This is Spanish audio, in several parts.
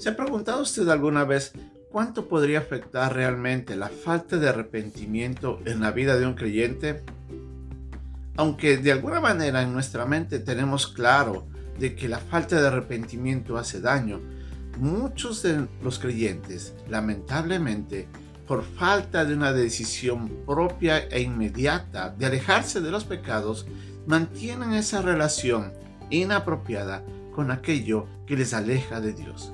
¿Se ha preguntado usted alguna vez cuánto podría afectar realmente la falta de arrepentimiento en la vida de un creyente? Aunque de alguna manera en nuestra mente tenemos claro de que la falta de arrepentimiento hace daño, muchos de los creyentes, lamentablemente, por falta de una decisión propia e inmediata de alejarse de los pecados, mantienen esa relación inapropiada con aquello que les aleja de Dios.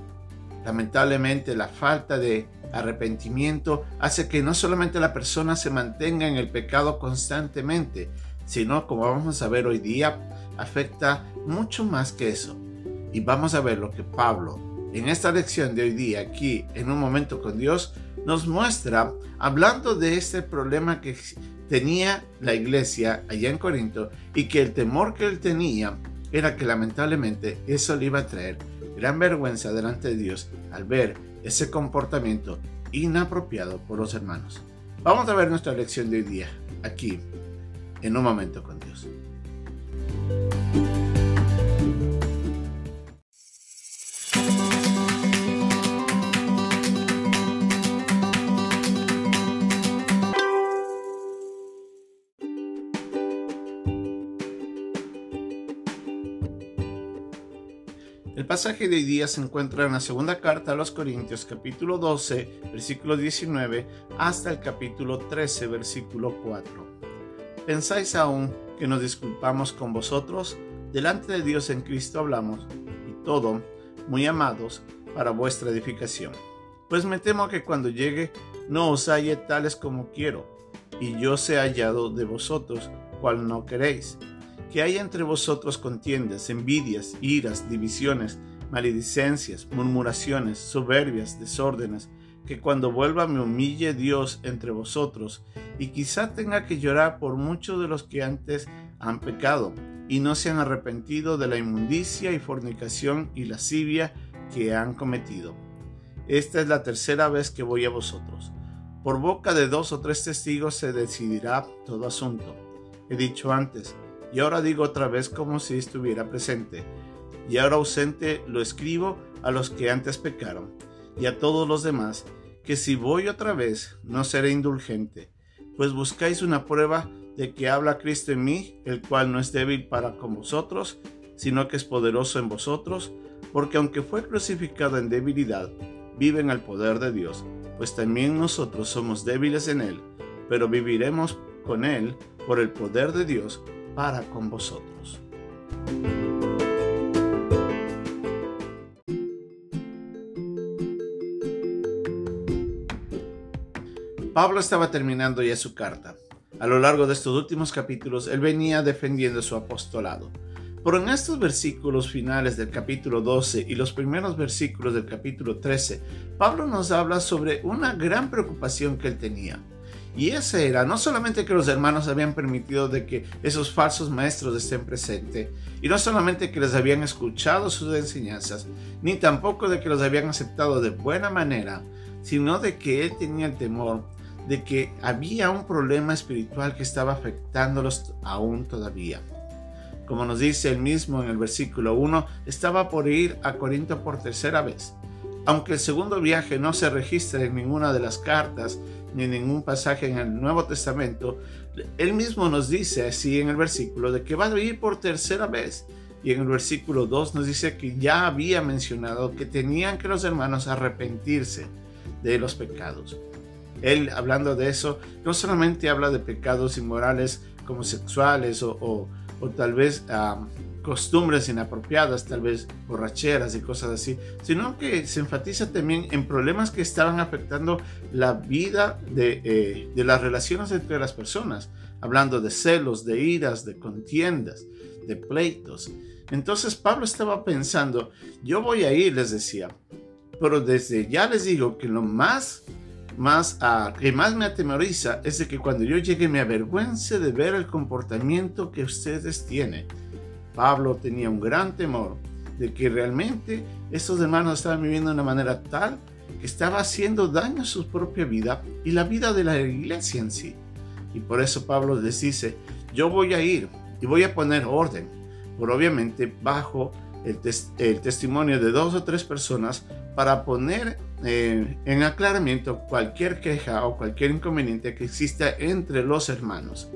Lamentablemente la falta de arrepentimiento hace que no solamente la persona se mantenga en el pecado constantemente, sino como vamos a ver hoy día, afecta mucho más que eso. Y vamos a ver lo que Pablo en esta lección de hoy día aquí en un momento con Dios nos muestra hablando de este problema que tenía la iglesia allá en Corinto y que el temor que él tenía era que lamentablemente eso le iba a traer gran vergüenza delante de Dios al ver ese comportamiento inapropiado por los hermanos. Vamos a ver nuestra lección de hoy día, aquí, en un momento con El pasaje de hoy día se encuentra en la segunda carta a los Corintios capítulo 12 versículo 19 hasta el capítulo 13 versículo 4. ¿Pensáis aún que nos disculpamos con vosotros? Delante de Dios en Cristo hablamos, y todo, muy amados, para vuestra edificación. Pues me temo que cuando llegue no os halle tales como quiero, y yo sea hallado de vosotros, cual no queréis que haya entre vosotros contiendas, envidias, iras, divisiones, maledicencias, murmuraciones, soberbias, desórdenes, que cuando vuelva me humille Dios entre vosotros, y quizá tenga que llorar por muchos de los que antes han pecado, y no se han arrepentido de la inmundicia y fornicación y lascivia que han cometido. Esta es la tercera vez que voy a vosotros. Por boca de dos o tres testigos se decidirá todo asunto. He dicho antes, y ahora digo otra vez como si estuviera presente. Y ahora ausente lo escribo a los que antes pecaron, y a todos los demás, que si voy otra vez no seré indulgente, pues buscáis una prueba de que habla Cristo en mí, el cual no es débil para con vosotros, sino que es poderoso en vosotros, porque aunque fue crucificado en debilidad, vive en el poder de Dios, pues también nosotros somos débiles en él, pero viviremos con él por el poder de Dios para con vosotros. Pablo estaba terminando ya su carta. A lo largo de estos últimos capítulos, él venía defendiendo su apostolado. Pero en estos versículos finales del capítulo 12 y los primeros versículos del capítulo 13, Pablo nos habla sobre una gran preocupación que él tenía. Y ese era no solamente que los hermanos habían permitido de que esos falsos maestros estén presentes, y no solamente que les habían escuchado sus enseñanzas, ni tampoco de que los habían aceptado de buena manera, sino de que él tenía el temor de que había un problema espiritual que estaba afectándolos aún todavía. Como nos dice el mismo en el versículo 1, estaba por ir a Corinto por tercera vez. Aunque el segundo viaje no se registra en ninguna de las cartas, ni ningún pasaje en el Nuevo Testamento, él mismo nos dice así en el versículo de que va a ir por tercera vez. Y en el versículo 2 nos dice que ya había mencionado que tenían que los hermanos arrepentirse de los pecados. Él, hablando de eso, no solamente habla de pecados inmorales como sexuales o, tal vez costumbres inapropiadas, tal vez borracheras y cosas así, sino que se enfatiza también en problemas que estaban afectando la vida de, eh, de las relaciones entre las personas, hablando de celos, de iras, de contiendas, de pleitos. Entonces Pablo estaba pensando, yo voy a ir, les decía, pero desde ya les digo que lo más más uh, que más me atemoriza es de que cuando yo llegue me avergüence de ver el comportamiento que ustedes tienen. Pablo tenía un gran temor de que realmente estos hermanos estaban viviendo de una manera tal que estaba haciendo daño a su propia vida y la vida de la iglesia en sí. Y por eso Pablo les dice, yo voy a ir y voy a poner orden, pero obviamente bajo el, testimonio de dos o tres personas para poner eh, en aclaramiento cualquier queja o cualquier inconveniente que exista entre los hermanos.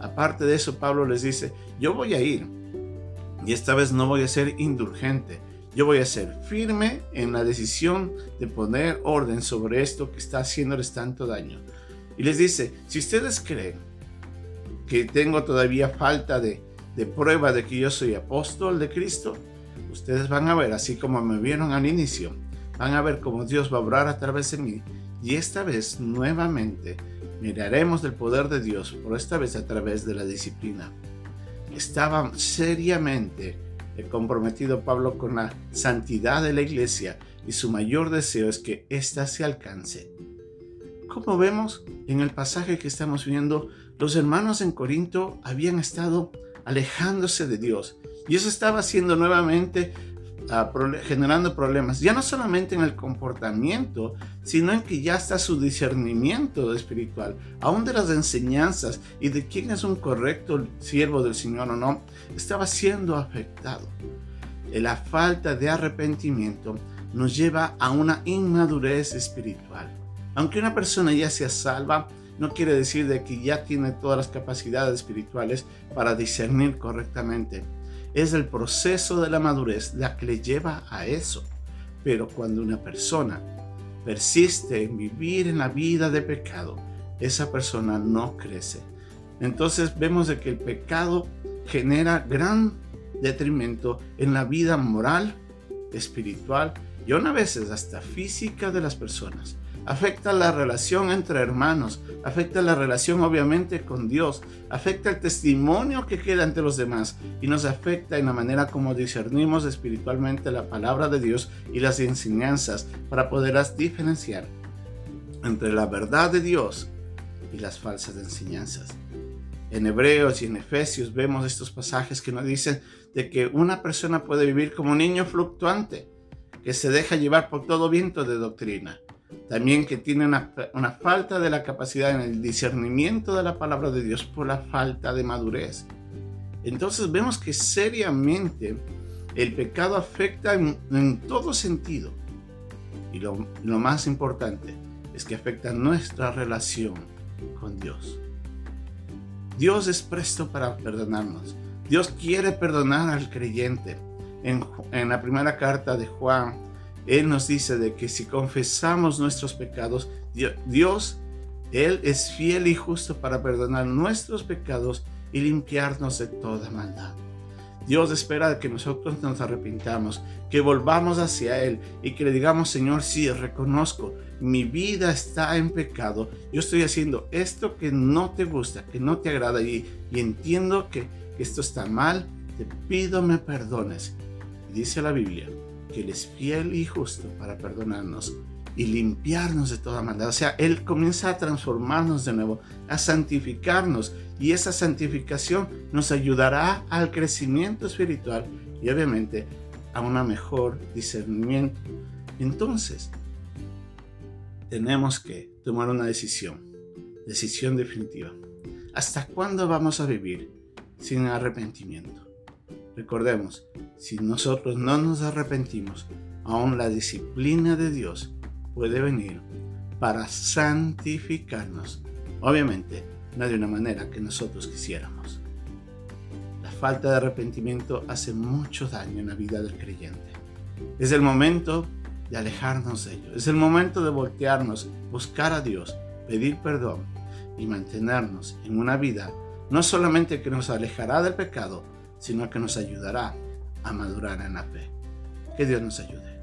Aparte de eso, Pablo les dice, yo voy a ir y esta vez no voy a ser indulgente. Yo voy a ser firme en la decisión de poner orden sobre esto que está haciéndoles tanto daño. Y les dice, si ustedes creen que tengo todavía falta de, prueba de que yo soy apóstol de Cristo, ustedes van a ver, así como me vieron al inicio, van a ver cómo Dios va a obrar a través de mí. Y esta vez nuevamente miraremos del poder de Dios, por esta vez a través de la disciplina. Estaba seriamente comprometido Pablo con la santidad de la iglesia y su mayor deseo es que ésta se alcance. Como vemos en el pasaje que estamos viendo, los hermanos en Corinto habían estado alejándose de Dios y eso estaba haciendo nuevamente generando problemas, ya no solamente en el comportamiento, sino en que ya está su discernimiento espiritual, aún de las enseñanzas y de quién es un correcto siervo del Señor o no, estaba siendo afectado. La falta de arrepentimiento nos lleva a una inmadurez espiritual. Aunque una persona ya sea salva, no quiere decir de que ya tiene todas las capacidades espirituales para discernir correctamente es el proceso de la madurez la que le lleva a eso. Pero cuando una persona persiste en vivir en la vida de pecado, esa persona no crece. Entonces vemos de que el pecado genera gran detrimento en la vida moral, espiritual y a veces hasta física de las personas afecta la relación entre hermanos, afecta la relación obviamente con Dios, afecta el testimonio que queda ante los demás y nos afecta en la manera como discernimos espiritualmente la palabra de Dios y las enseñanzas para poderlas diferenciar entre la verdad de Dios y las falsas enseñanzas. En Hebreos y en Efesios vemos estos pasajes que nos dicen de que una persona puede vivir como un niño fluctuante, que se deja llevar por todo viento de doctrina también que tiene una, falta de la capacidad en el discernimiento de la palabra de Dios por la falta de madurez. Entonces vemos que seriamente el pecado afecta en, todo sentido. Y lo, lo más importante es que afecta nuestra relación con Dios. Dios es presto para perdonarnos. Dios quiere perdonar al creyente. En, en, la primera carta de Juan él nos dice de que si confesamos nuestros pecados, Dios, Él es fiel y justo para perdonar nuestros pecados y limpiarnos de toda maldad. Dios espera que nosotros nos arrepintamos, que volvamos hacia Él y que le digamos, Señor, sí, reconozco, mi vida está en pecado, yo estoy haciendo esto que no te gusta, que no te agrada y, entiendo que, que esto está mal, te pido me perdones. Dice la Biblia que Él es fiel y justo para perdonarnos y limpiarnos de toda maldad. O sea, Él comienza a transformarnos de nuevo, a santificarnos y esa santificación nos ayudará al crecimiento espiritual y obviamente a un mejor discernimiento. Entonces, tenemos que tomar una decisión, decisión definitiva. ¿Hasta cuándo vamos a vivir sin arrepentimiento? Recordemos, si nosotros no nos arrepentimos, aún la disciplina de Dios puede venir para santificarnos. Obviamente, no de una manera que nosotros quisiéramos. La falta de arrepentimiento hace mucho daño en la vida del creyente. Es el momento de alejarnos de ello. Es el momento de voltearnos, buscar a Dios, pedir perdón y mantenernos en una vida no solamente que nos alejará del pecado, sino que nos ayudará a madurar en la fe. Que Dios nos ayude.